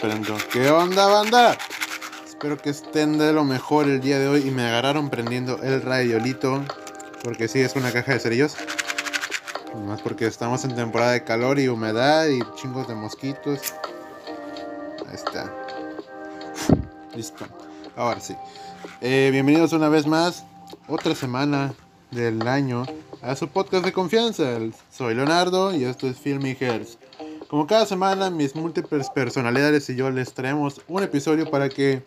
prendo. ¿Qué onda, banda? Espero que estén de lo mejor el día de hoy y me agarraron prendiendo el radiolito. Porque sí, es una caja de cerillos. Más porque estamos en temporada de calor y humedad y chingos de mosquitos. Ahí está. Listo. Ahora sí. Eh, bienvenidos una vez más. Otra semana del año a su podcast de confianza. Soy Leonardo y esto es Filmy Hearts. Como cada semana, mis múltiples personalidades y yo les traemos un episodio para que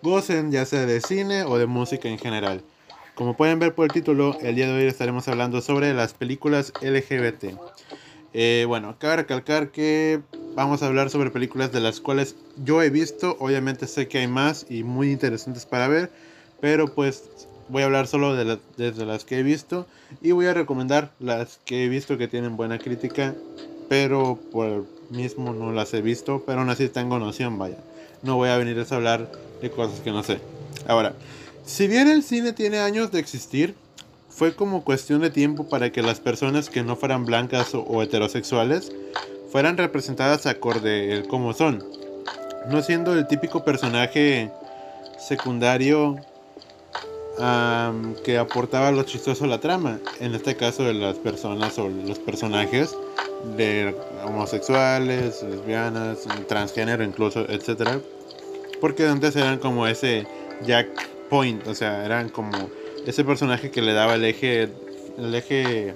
gocen ya sea de cine o de música en general. Como pueden ver por el título, el día de hoy estaremos hablando sobre las películas LGBT. Eh, bueno, cabe recalcar que vamos a hablar sobre películas de las cuales yo he visto. Obviamente sé que hay más y muy interesantes para ver, pero pues voy a hablar solo de, de las que he visto y voy a recomendar las que he visto que tienen buena crítica pero por mismo no las he visto, pero aún así tengo noción, vaya. No voy a venir a hablar de cosas que no sé. Ahora, si bien el cine tiene años de existir, fue como cuestión de tiempo para que las personas que no fueran blancas o, heterosexuales fueran representadas acorde el cómo son, no siendo el típico personaje secundario que aportaba lo chistoso a la trama, en este caso de las personas o los personajes de homosexuales, lesbianas, transgénero incluso, etcétera, porque antes eran como ese Jack Point, o sea, eran como ese personaje que le daba el eje el eje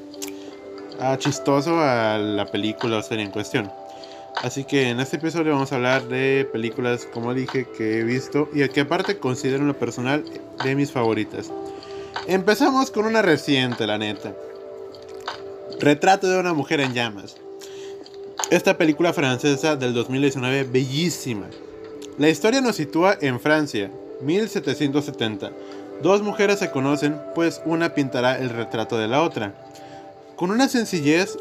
ah, chistoso a la película o serie en cuestión. Así que en este episodio vamos a hablar de películas, como dije, que he visto y que aparte considero en lo personal de mis favoritas. Empezamos con una reciente, la neta. Retrato de una mujer en llamas. Esta película francesa del 2019, bellísima. La historia nos sitúa en Francia, 1770. Dos mujeres se conocen, pues una pintará el retrato de la otra. Con una sencillez,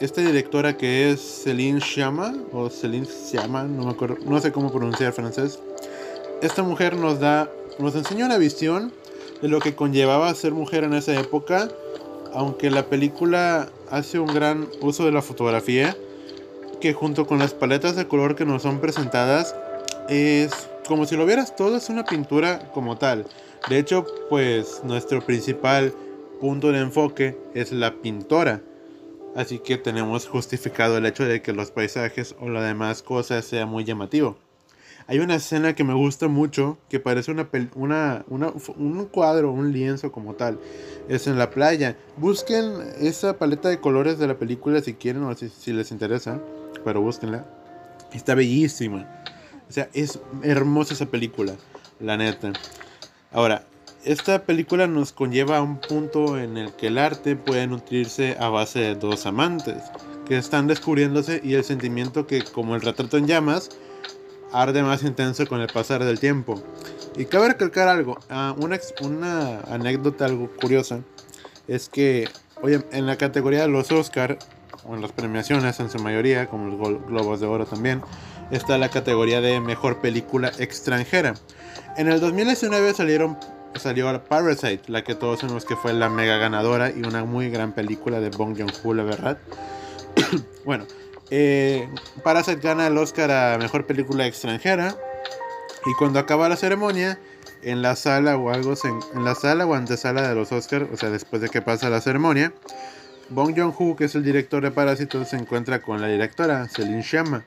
esta directora que es Céline Chama, o Céline Chama, no me acuerdo, no sé cómo pronunciar francés. Esta mujer nos da, nos enseña una visión de lo que conllevaba ser mujer en esa época, aunque la película hace un gran uso de la fotografía, que junto con las paletas de color que nos son presentadas, es como si lo vieras todo, es una pintura como tal. De hecho, pues nuestro principal punto de enfoque es la pintora. Así que tenemos justificado el hecho de que los paisajes o las demás cosas sea muy llamativo. Hay una escena que me gusta mucho, que parece una, una, un cuadro, un lienzo como tal. Es en la playa. Busquen esa paleta de colores de la película si quieren o si, si les interesa. Pero búsquenla. Está bellísima. O sea, es hermosa esa película. La neta. Ahora, esta película nos conlleva a un punto en el que el arte puede nutrirse a base de dos amantes que están descubriéndose y el sentimiento que, como el retrato en llamas, arde más intenso con el pasar del tiempo. Y cabe recalcar algo, ah, una, una anécdota algo curiosa, es que, oye, en la categoría de los Oscar, o en las premiaciones en su mayoría, como los Globos de Oro también, está la categoría de Mejor Película Extranjera. En el 2019 salieron salió Parasite, la que todos sabemos que fue la mega ganadora y una muy gran película de Bong Joon-ho, la verdad. bueno, eh, Parasite gana el Oscar a Mejor Película Extranjera y cuando acaba la ceremonia, en la sala o algo, en la sala o antesala de los Oscars, o sea, después de que pasa la ceremonia, Bong Joon-ho, que es el director de Parásitos, se encuentra con la directora, Celine Sciamma,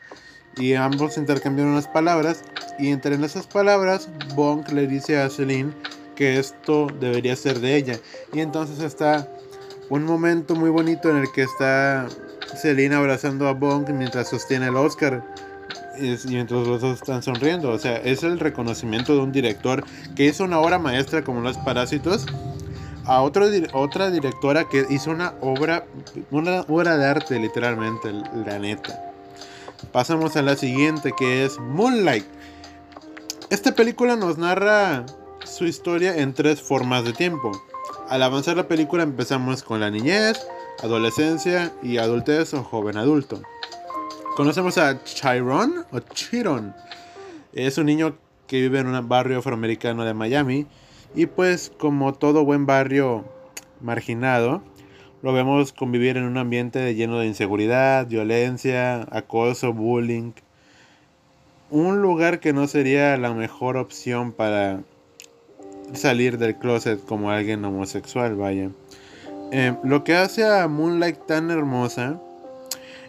y ambos intercambian unas palabras, y entre esas palabras, Bong le dice a Celine que esto debería ser de ella. Y entonces está un momento muy bonito en el que está Selina abrazando a Bong mientras sostiene el Oscar. Y mientras los dos están sonriendo. O sea, es el reconocimiento de un director que hizo una obra maestra como Los Parásitos. A otra directora que hizo una obra, una obra de arte, literalmente, la neta. Pasamos a la siguiente que es Moonlight. Esta película nos narra su historia en tres formas de tiempo. Al avanzar la película empezamos con la niñez, adolescencia y adultez o joven adulto. Conocemos a Chiron o Chiron. Es un niño que vive en un barrio afroamericano de Miami y pues como todo buen barrio marginado, lo vemos convivir en un ambiente lleno de inseguridad, violencia, acoso, bullying. un lugar que no sería la mejor opción para salir del closet como alguien homosexual, vaya. Eh, lo que hace a Moonlight tan hermosa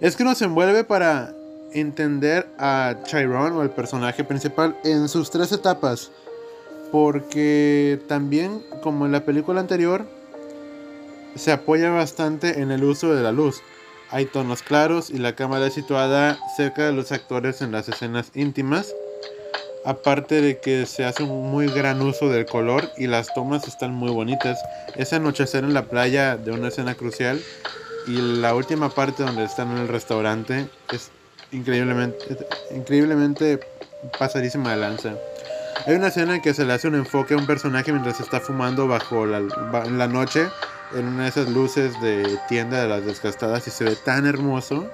es que nos envuelve para entender a Chiron o el personaje principal en sus tres etapas. Porque también, como en la película anterior, se apoya bastante en el uso de la luz. Hay tonos claros y la cámara es situada cerca de los actores en las escenas íntimas. Aparte de que se hace un muy gran uso del color y las tomas están muy bonitas. Ese anochecer en la playa de una escena crucial y la última parte donde están en el restaurante es increíblemente, increíblemente pasadísima de lanza. Hay una escena en que se le hace un enfoque a un personaje mientras está fumando bajo la, en la noche en una de esas luces de tienda de las desgastadas y se ve tan hermoso.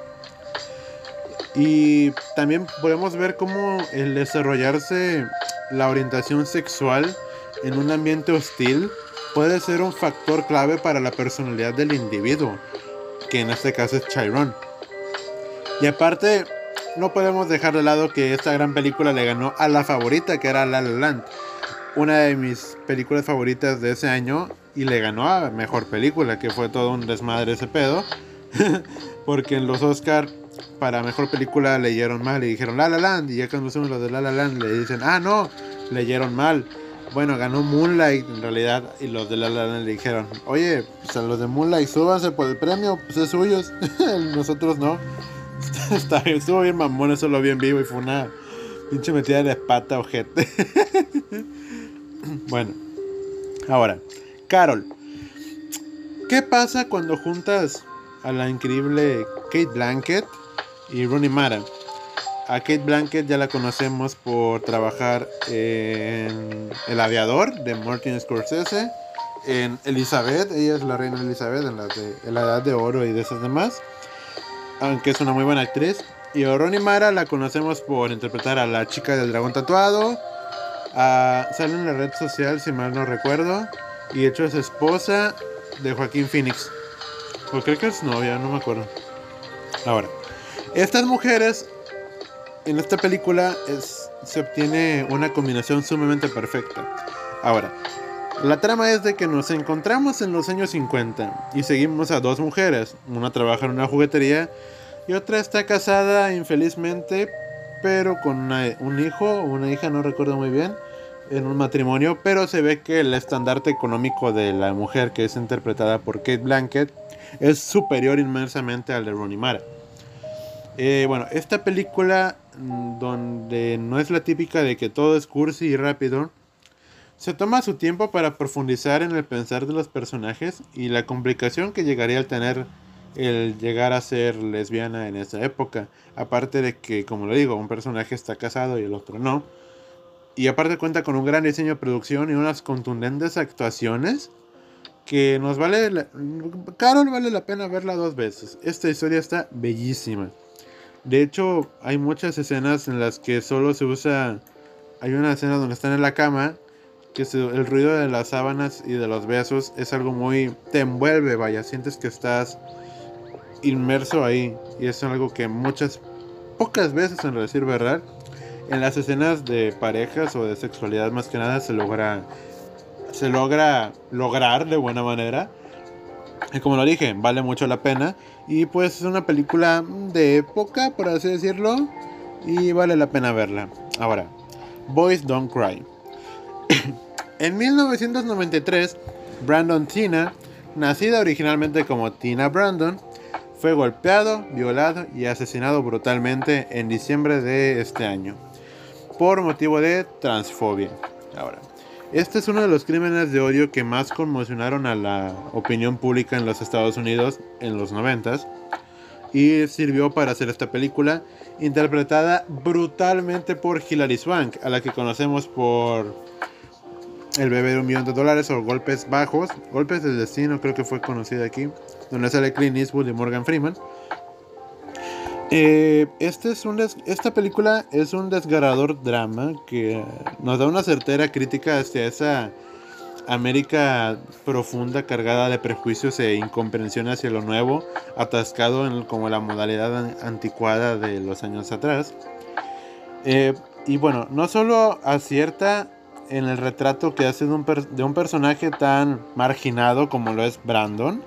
Y también podemos ver cómo el desarrollarse la orientación sexual en un ambiente hostil puede ser un factor clave para la personalidad del individuo, que en este caso es Chiron. Y aparte, no podemos dejar de lado que esta gran película le ganó a la favorita, que era La La Land, una de mis películas favoritas de ese año, y le ganó a mejor película, que fue todo un desmadre ese pedo, porque en los Oscar para mejor película leyeron mal y dijeron La La Land, y ya cuando hacemos lo de La La Land le dicen, ah, no, leyeron mal. Bueno, ganó Moonlight en realidad y los de La La Land le dijeron, oye, pues a los de Moonlight súbanse por el premio, pues es suyos, nosotros no. Está, estuvo bien mamón, eso lo vi en vivo y fue una pinche metida de pata, ojete. bueno, ahora, Carol. ¿Qué pasa cuando juntas a la increíble Kate Blanket y Rooney Mara? A Kate Blanket ya la conocemos por trabajar en El Aviador de Martin Scorsese, en Elizabeth, ella es la reina Elizabeth en la, de, la Edad de Oro y de esas demás aunque es una muy buena actriz. Y Ronnie Mara la conocemos por interpretar a la chica del dragón tatuado. sale en la red social, si mal no recuerdo. Y hecho es esposa de Joaquín Phoenix. O creo que es novia, no me acuerdo. Ahora, estas mujeres en esta película se obtiene una combinación sumamente perfecta. Ahora, la trama es de que nos encontramos en los años 50 y seguimos a dos mujeres. Una trabaja en una juguetería y otra está casada infelizmente, pero con un hijo o una hija, no recuerdo muy bien, en un matrimonio. Pero se ve que el estandarte económico de la mujer que es interpretada por Kate Blanket es superior inmensamente al de Ronnie Mara. Eh, bueno, esta película mm, donde no es la típica de que todo es cursi y rápido, se toma su tiempo para profundizar en el pensar de los personajes y la complicación que llegaría al tener el llegar a ser lesbiana en esa época. Aparte de que, como lo digo, un personaje está casado y el otro no. Y aparte cuenta con un gran diseño de producción y unas contundentes actuaciones que nos vale... La... Carol vale la pena verla dos veces. Esta historia está bellísima. De hecho, hay muchas escenas en las que solo se usa... Hay una escena donde están en la cama que el ruido de las sábanas y de los besos es algo muy... te envuelve, vaya, sientes que estás inmerso ahí y es algo que muchas, pocas veces en decir verdad, en las escenas de parejas o de sexualidad más que nada se logra, se logra lograr de buena manera. Como lo dije, vale mucho la pena. Y pues es una película de época, por así decirlo. Y vale la pena verla. Ahora, Boys Don't Cry. En 1993, Brandon Tina, nacida originalmente como Tina Brandon, fue golpeado, violado y asesinado brutalmente en diciembre de este año por motivo de transfobia. Ahora, este es uno de los crímenes de odio que más conmocionaron a la opinión pública en los Estados Unidos en los 90 y sirvió para hacer esta película interpretada brutalmente por Hilary Swank, a la que conocemos por el bebé de un millón de dólares o Golpes Bajos. Golpes del Destino creo que fue conocida aquí. Donde sale Clint Eastwood y Morgan Freeman. Eh, este es un esta película es un desgarrador drama que nos da una certera crítica hacia esa América profunda, cargada de prejuicios e incomprensión hacia lo nuevo, atascado en como la modalidad anticuada de los años atrás. Eh, Y bueno, no solo acierta en el retrato que hace de un, de un personaje tan marginado como lo es Brandon,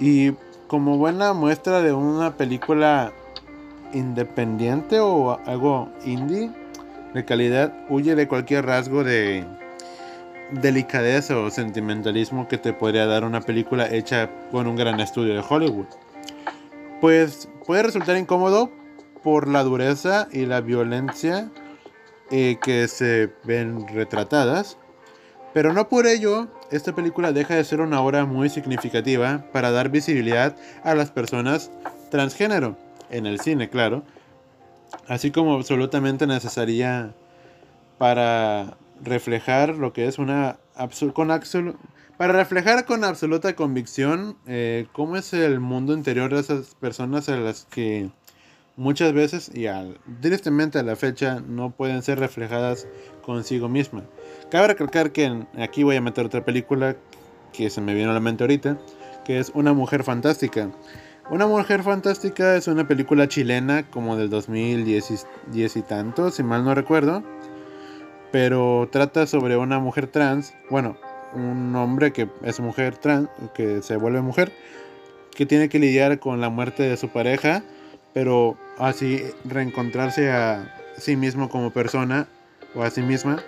y como buena muestra de una película independiente o algo indie de calidad, huye de cualquier rasgo de delicadeza o sentimentalismo que te podría dar una película hecha con un gran estudio de Hollywood. Pues puede resultar incómodo por la dureza y la violencia eh, que se ven retratadas, pero no por ello esta película deja de ser una obra muy significativa para dar visibilidad a las personas transgénero, en el cine, claro, así como absolutamente necesaria para reflejar lo que es una con para reflejar con absoluta convicción eh, cómo es el mundo interior de esas personas a las que muchas veces y directamente a la fecha no pueden ser reflejadas consigo misma. Cabe recalcar que aquí voy a meter otra película que se me vino a la mente ahorita, que es Una mujer fantástica. Una mujer fantástica es una película chilena como del 2010 y tanto, si mal no recuerdo pero trata sobre una mujer trans, bueno, un hombre que es mujer trans, que se vuelve mujer, que tiene que lidiar con la muerte de su pareja, pero así reencontrarse a sí mismo como persona o a sí misma.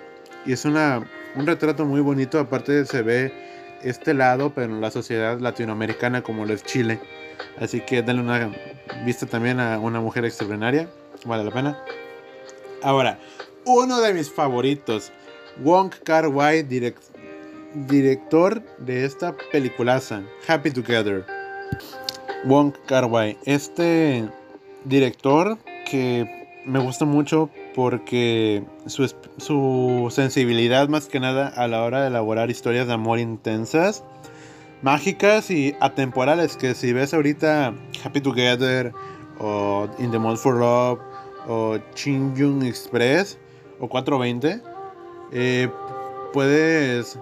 Y es una, un retrato muy bonito, aparte se ve este lado, pero en la sociedad latinoamericana como lo es Chile. Así que dale una vista también a una mujer extraordinaria, vale la pena. Ahora, uno de mis favoritos, Wong Kar Wai, director de esta peliculaza, Happy Together. Wong Kar Wai, este director que me gusta mucho porque su, su sensibilidad más que nada a la hora de elaborar historias de amor intensas, mágicas y atemporales, que si ves ahorita Happy Together o In the Mood for Love o Chin Express, o 420, eh, puedes,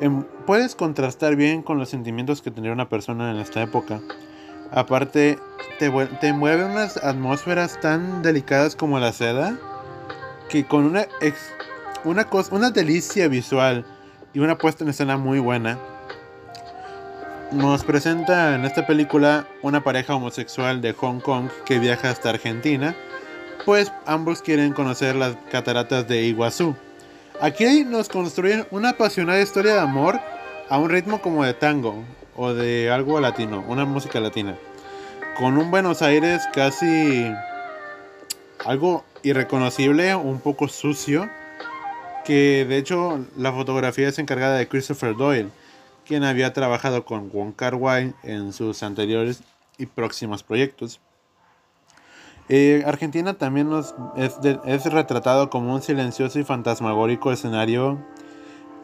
em, puedes contrastar bien con los sentimientos que tendría una persona en esta época. Aparte, te, mueve unas atmósferas tan delicadas como la seda, que con una, una, cosa, una delicia visual y una puesta en escena muy buena, nos presenta en esta película una pareja homosexual de Hong Kong que viaja hasta Argentina pues ambos quieren conocer las cataratas de Iguazú. Aquí nos construyen una apasionada historia de amor a un ritmo como de tango o de algo latino, una música latina, con un Buenos Aires casi algo irreconocible, un poco sucio, que de hecho la fotografía es encargada de Christopher Doyle, quien había trabajado con Wong Kar en sus anteriores y próximos proyectos. Eh, Argentina también nos es, retratado como un silencioso y fantasmagórico escenario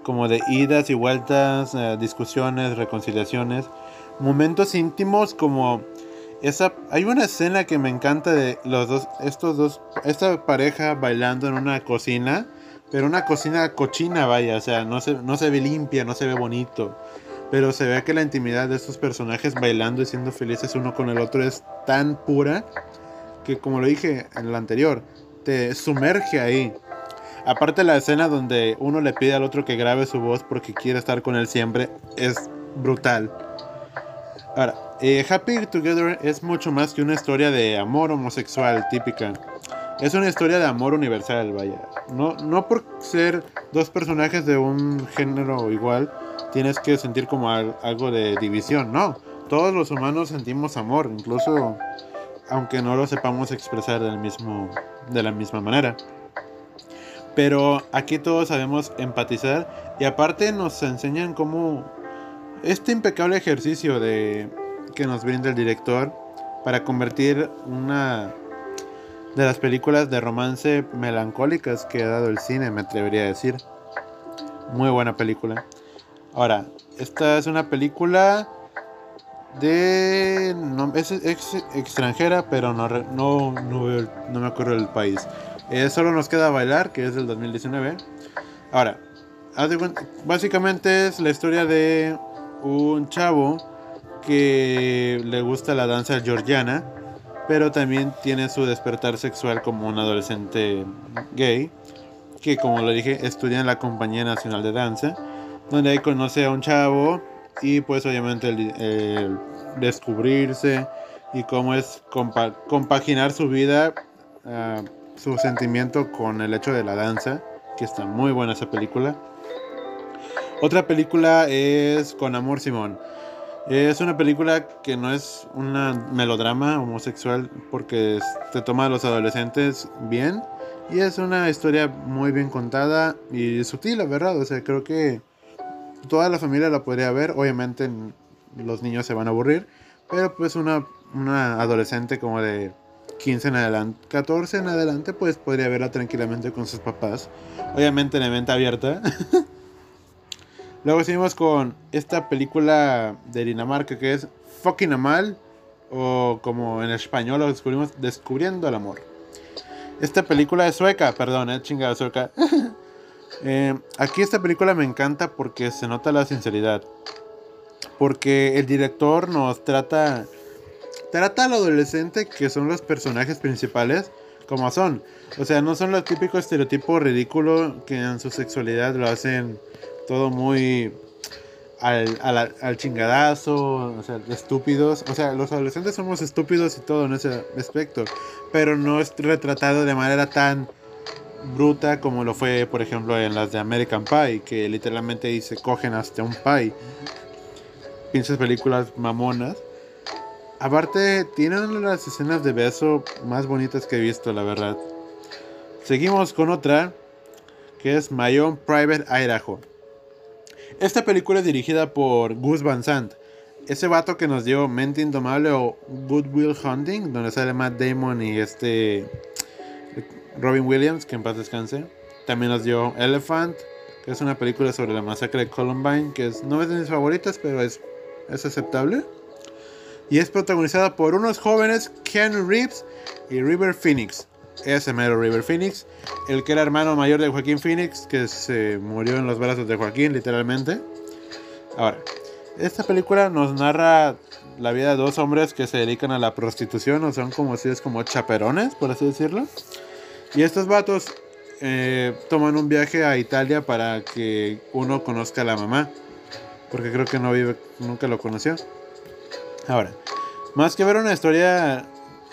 como de idas y vueltas, eh, discusiones, reconciliaciones, momentos íntimos como esa hay una escena que me encanta de los dos estos dos esta pareja bailando en una cocina, pero una cocina cochina, vaya, o sea, no se no se ve limpia, no se ve bonito. Pero se ve que la intimidad de estos personajes bailando y siendo felices uno con el otro es tan pura que como lo dije en el anterior, te sumerge ahí. Aparte la escena donde uno le pide al otro que grabe su voz porque quiere estar con él siempre, es brutal. Ahora, eh, Happy Together es mucho más que una historia de amor homosexual típica. Es una historia de amor universal, vaya. No, no por ser dos personajes de un género igual, tienes que sentir como algo de división, no. Todos los humanos sentimos amor, incluso aunque no lo sepamos expresar del mismo, de la misma manera. Pero aquí todos sabemos empatizar y aparte nos enseñan cómo este impecable ejercicio de que nos brinda el director para convertir una de las películas de romance melancólicas que ha dado el cine, me atrevería a decir. Muy buena película. Ahora, esta es una película de no, es, extranjera, pero no, no, no, me acuerdo del país. Eh, solo nos queda bailar, que es del 2019. Ahora, básicamente es la historia de un chavo que le gusta la danza georgiana, pero también tiene su despertar sexual como un adolescente gay, que como lo dije, estudia en la Compañía Nacional de Danza, donde ahí conoce a un chavo y pues obviamente el, descubrirse y cómo es compaginar su vida, ah, su sentimiento con el hecho de la danza, que está muy buena esa película. Otra película es Con Amor Simón. Es una película que no es una melodrama homosexual porque se toma a los adolescentes bien y es una historia muy bien contada y sutil, la verdad. O sea, creo que toda la familia la podría ver. Obviamente los niños se van a aburrir, pero pues una, una adolescente como de 15 en adelante, 14 en adelante, pues podría verla tranquilamente con sus papás. Obviamente en evento abierta. Luego seguimos con esta película de Dinamarca que es Fucking Amal, o como en español lo descubrimos, Descubriendo el Amor. Esta película es sueca, perdón, es chingada sueca. Eh, aquí esta película me encanta porque se nota la sinceridad. Porque el director nos trata. Trata al adolescente que son los personajes principales como son. O sea, no son los típicos estereotipos ridículos que en su sexualidad lo hacen todo muy al, al, chingadazo, o sea, estúpidos. O sea, los adolescentes somos estúpidos y todo en ese aspecto, pero no es retratado de manera tan bruta como lo fue, por ejemplo, en las de American Pie, que literalmente se cogen hasta un pie. Pinches películas mamonas. Aparte, tienen las escenas de beso más bonitas que he visto, la verdad. Seguimos con otra, que es My Own Private Idaho. Esta película es dirigida por Gus Van Sant. Ese vato que nos dio Mente Indomable o Good Will Hunting, donde sale Matt Damon y este Robin Williams, que en paz descanse. También nos dio Elephant, que es una película sobre la masacre de Columbine, que es, no es de mis favoritas, pero es, es aceptable. Y es protagonizada por unos jóvenes, Ken Reeves y River Phoenix ese mero River Phoenix, el que era hermano mayor de Joaquín Phoenix, que se murió en los brazos de Joaquín, literalmente. Ahora, esta película nos narra la vida de dos hombres que se dedican a la prostitución, o son como si es como chaperones, por así decirlo. Y estos vatos eh, toman un viaje a Italia para que uno conozca a la mamá, porque creo que no vive, nunca lo conoció. Ahora, más que ver una historia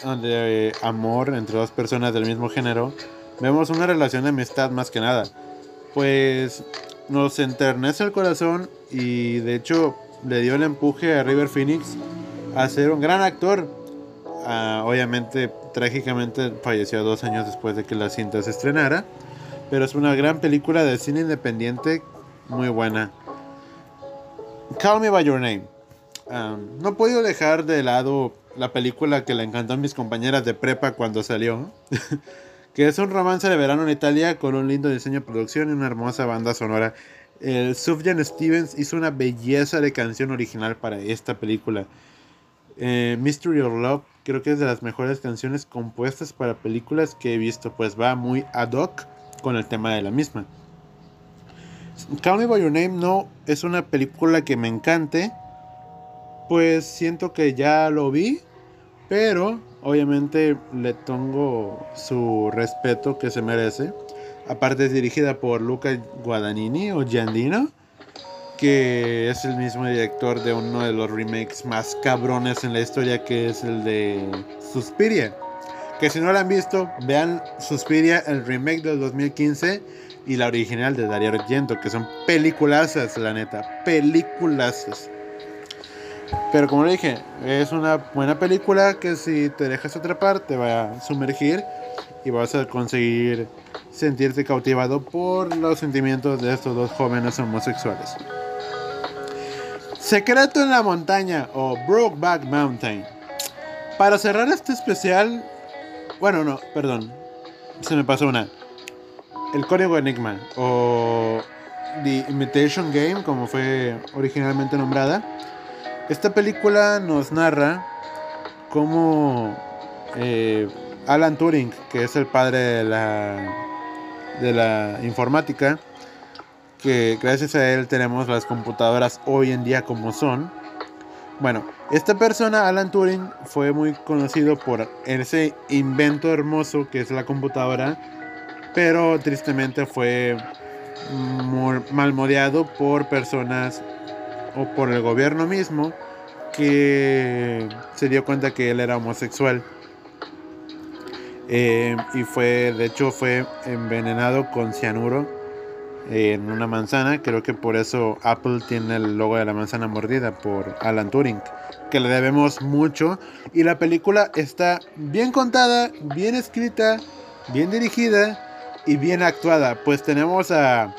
de amor entre dos personas del mismo género, vemos una relación de amistad más que nada. Pues nos enternece el corazón y de hecho le dio el empuje a River Phoenix a ser un gran actor. Ah, obviamente, trágicamente falleció dos años después de que la cinta se estrenara. Pero es una gran película de cine independiente muy buena. Call Me By Your Name. No he podido dejar de lado la película que le encantó a mis compañeras de prepa cuando salió. que es un romance de verano en Italia con un lindo diseño de producción y una hermosa banda sonora. El Sufjan Stevens hizo una belleza de canción original para esta película. Eh, Mystery of Love creo que es de las mejores canciones compuestas para películas que he visto, pues va muy ad hoc con el tema de la misma. Call Me By Your Name no es una película que me encante, pues siento que ya lo vi pero obviamente le tengo su respeto que se merece. Aparte es dirigida por Luca Guadagnini o Giandino, que es el mismo director de uno de los remakes más cabrones en la historia, que es el de Suspiria. Que si no la han visto, vean Suspiria, el remake del 2015 y la original de Dario Argento, que son peliculazas, la neta, peliculazas. Pero como le dije, es una buena película que si te dejas atrapar te va a sumergir y vas a conseguir sentirte cautivado por los sentimientos de estos dos jóvenes homosexuales. Secreto en la montaña o Brokeback Mountain. Para cerrar este especial, bueno, no, perdón, se me pasó una. El código Enigma o The Imitation Game, como fue originalmente nombrada esta película nos narra cómo eh, Alan Turing, que es el padre de la, de la informática, que gracias a él tenemos las computadoras hoy en día como son, Bueno, esta persona, Alan Turing, fue muy conocido por ese invento hermoso que es la computadora, pero tristemente fue malmodeado por personas o por el gobierno mismo que se dio cuenta que él era homosexual. Eh, y fue, de hecho, fue envenenado con cianuro en una manzana. Creo que por eso Apple tiene el logo de la manzana mordida por Alan Turing, que le debemos mucho. Y la película está bien contada, bien escrita, bien dirigida y bien actuada. Pues tenemos a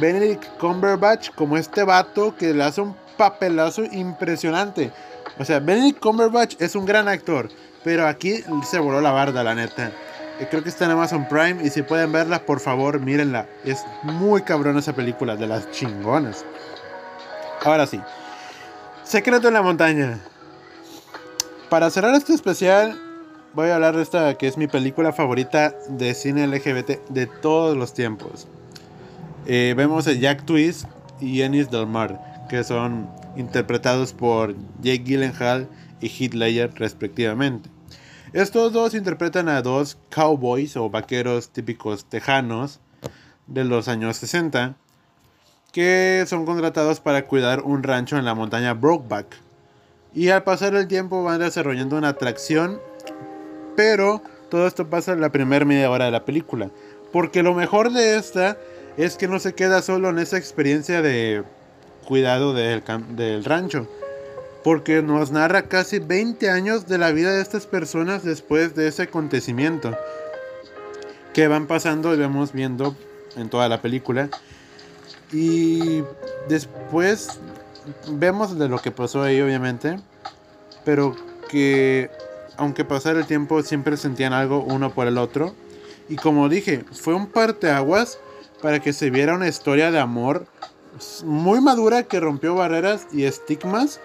Benedict Cumberbatch como este vato que le hace un papelazo impresionante. O sea, Benedict Cumberbatch es un gran actor, pero aquí se voló la barda, la neta. Eh, creo que está en Amazon Prime y si pueden verla, por favor, mírenla. Es muy cabrón esa película, de las chingonas. Ahora sí. Secreto en la montaña. Para cerrar este especial, voy a hablar de esta que es mi película favorita de cine LGBT de todos los tiempos. Eh, vemos a Jack Twist y Ennis Del Mar, que son interpretados por Jake Gyllenhaal y Heath Ledger respectivamente. Estos dos interpretan a dos cowboys o vaqueros típicos tejanos de los años 60 que son contratados para cuidar un rancho en la montaña Brokeback. Y al pasar el tiempo van desarrollando una atracción, pero todo esto pasa en la primera media hora de la película. Porque lo mejor de esta es que no se queda solo en esa experiencia de cuidado del, del rancho, porque nos narra casi 20 años de la vida de estas personas después de ese acontecimiento que van pasando y vamos viendo en toda la película. Y después vemos de lo que pasó ahí, obviamente, pero que aunque pasara el tiempo siempre sentían algo uno por el otro. Y como dije, fue un parteaguas para que se viera una historia de amor muy madura que rompió barreras y estigmas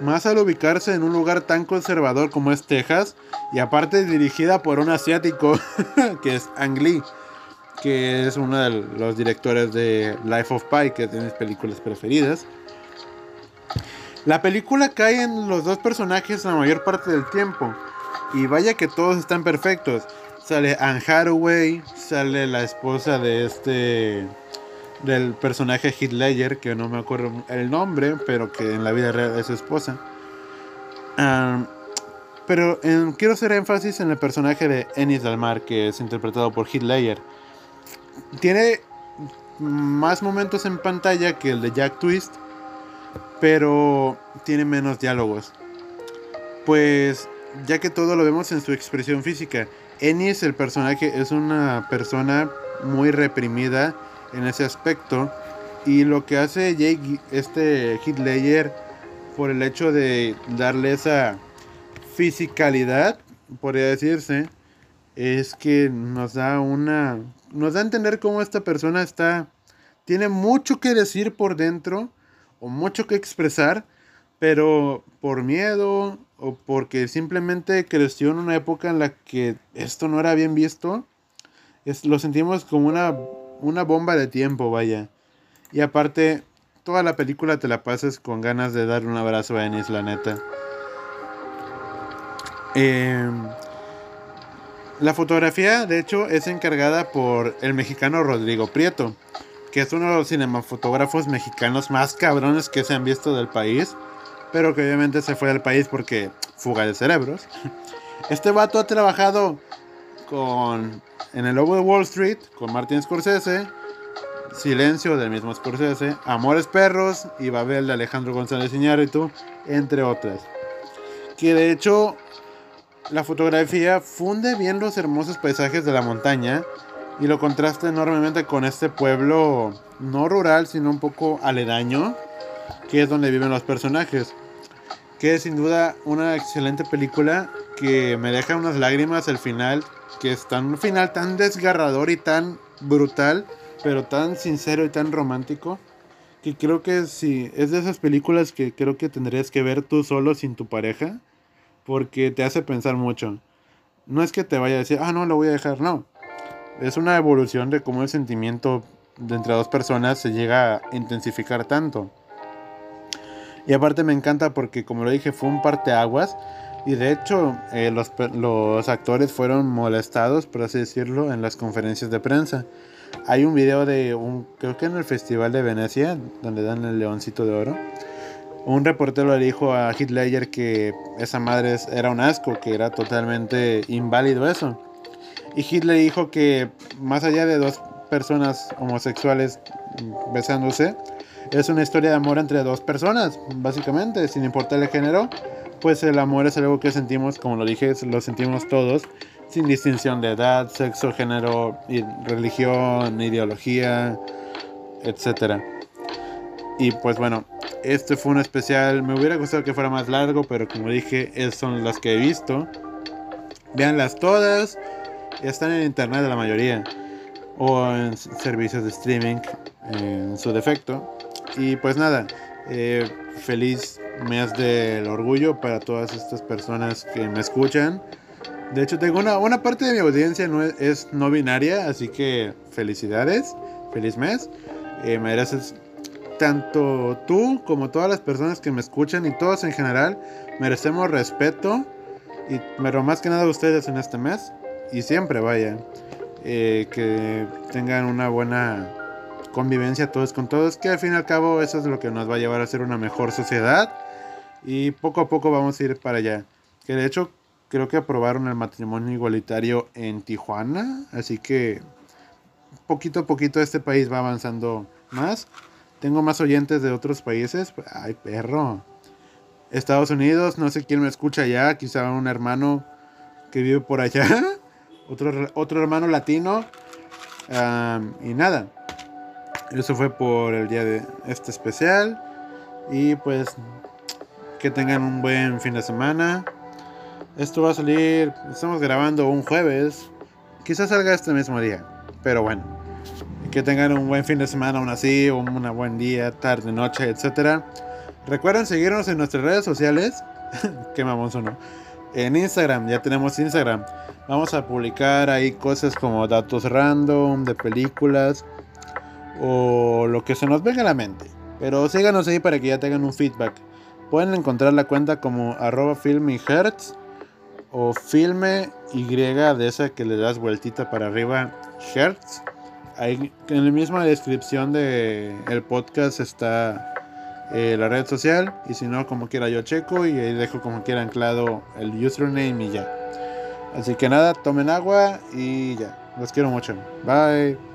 más al ubicarse en un lugar tan conservador como es Texas y aparte dirigida por un asiático que es Ang Lee, que es uno de los directores de Life of Pi, que es de películas preferidas. La película cae en los dos personajes la mayor parte del tiempo y vaya que todos están perfectos. Sale Anne Hathaway, sale la esposa de este del personaje Heath que no me acuerdo el nombre, pero que en la vida real es su esposa. pero quiero hacer énfasis en el personaje de Ennis Dalmar, que es interpretado por Heath. Tiene más momentos en pantalla que el de Jack Twist, pero tiene menos diálogos. Pues ya que todo lo vemos en su expresión física. Ennis, el personaje, es una persona muy reprimida en ese aspecto. Y lo que hace Jake, este Hitler, por el hecho de darle esa fisicalidad, podría decirse, es que nos da una. Nos da a entender cómo esta persona está. Tiene mucho que decir por dentro, o mucho que expresar, pero por miedo, o porque simplemente creció en una época en la que esto no era bien visto, es, lo sentimos como una una bomba de tiempo, vaya. Y aparte, toda la película te la pasas con ganas de darle un abrazo a Ennis, la neta. Em, la fotografía, de hecho, es encargada por el mexicano Rodrigo Prieto, que es uno de los cinemafotógrafos mexicanos más cabrones que se han visto del país, pero que obviamente se fue del país porque fuga de cerebros. Este vato ha trabajado con En el Lobo de Wall Street con Martin Scorsese, Silencio del mismo Scorsese, Amores Perros y Babel de Alejandro González Iñárritu, entre otras. Que de hecho la fotografía funde bien los hermosos paisajes de la montaña y lo contrasta enormemente con este pueblo no rural, sino un poco aledaño, que es donde viven los personajes. Que es sin duda una excelente película que me deja unas lágrimas al final que está en un final tan desgarrador y tan brutal, pero tan sincero y tan romántico, que creo que sí, es de esas películas que creo que tendrías que ver tú solo sin tu pareja, porque te hace pensar mucho. No es que te vaya a decir, ah, no, lo voy a dejar, no. Es una evolución de cómo el sentimiento de entre dos personas se llega a intensificar tanto. Y aparte me encanta porque, como lo dije, fue un parteaguas. Y de hecho, eh, los, los actores fueron molestados, por así decirlo, en las conferencias de prensa. Hay un video de un, creo que en el Festival de Venecia, donde dan el Leoncito de Oro. Un reportero le dijo a Hitler que esa madre era un asco, que era totalmente inválido eso. Y Hitler dijo que más allá de dos personas homosexuales besándose, es una historia de amor entre dos personas, básicamente, sin importar el género. Pues el amor es algo que sentimos, como lo dije, lo sentimos todos, sin distinción de edad, sexo, género, religión, ideología, etc. Y pues bueno, este fue un especial. Me hubiera gustado que fuera más largo, pero como dije, esas son las que he visto. Veanlas todas. Están en internet la mayoría. O en servicios de streaming en su defecto. Y pues nada, eh, feliz mes del orgullo para todas estas personas que me escuchan. De hecho, tengo una, una parte de mi audiencia no es, no binaria, así que felicidades, feliz mes. Eh, mereces tanto tú como todas las personas que me escuchan y todos en general merecemos respeto y pero más que nada ustedes en este mes y siempre vaya eh, que tengan una buena convivencia todos con todos que al fin y al cabo eso es lo que nos va a llevar a ser una mejor sociedad y poco a poco vamos a ir para allá que de hecho creo que aprobaron el matrimonio igualitario en Tijuana, así que poquito a poquito este país va avanzando más. Tengo más oyentes de otros países. Ay, perro. Estados Unidos, no sé quién me escucha allá, quizá un hermano que vive por allá, otro, otro hermano latino. y nada, eso fue por el día de este especial. Y pues que tengan un buen fin de semana. Esto va a salir, estamos grabando un jueves. Quizás salga este mismo día. Pero bueno, que tengan un buen fin de semana aún así, un buen día, tarde, noche, etc. Recuerden seguirnos en nuestras redes sociales. Qué mamón no. En Instagram, ya tenemos Instagram. Vamos a publicar ahí cosas como datos random de películas o lo que se nos venga a la mente. Pero síganos ahí para que ya tengan un feedback. Pueden encontrar la cuenta como arroba hertz o filme Y de esa que le das vueltita para arriba, Hertz. Ahí en la misma descripción del el podcast está eh, la red social. Y si no, como quiera yo checo y ahí dejo como quiera anclado el username y ya. Así que nada, tomen agua y ya. Los quiero mucho. Bye.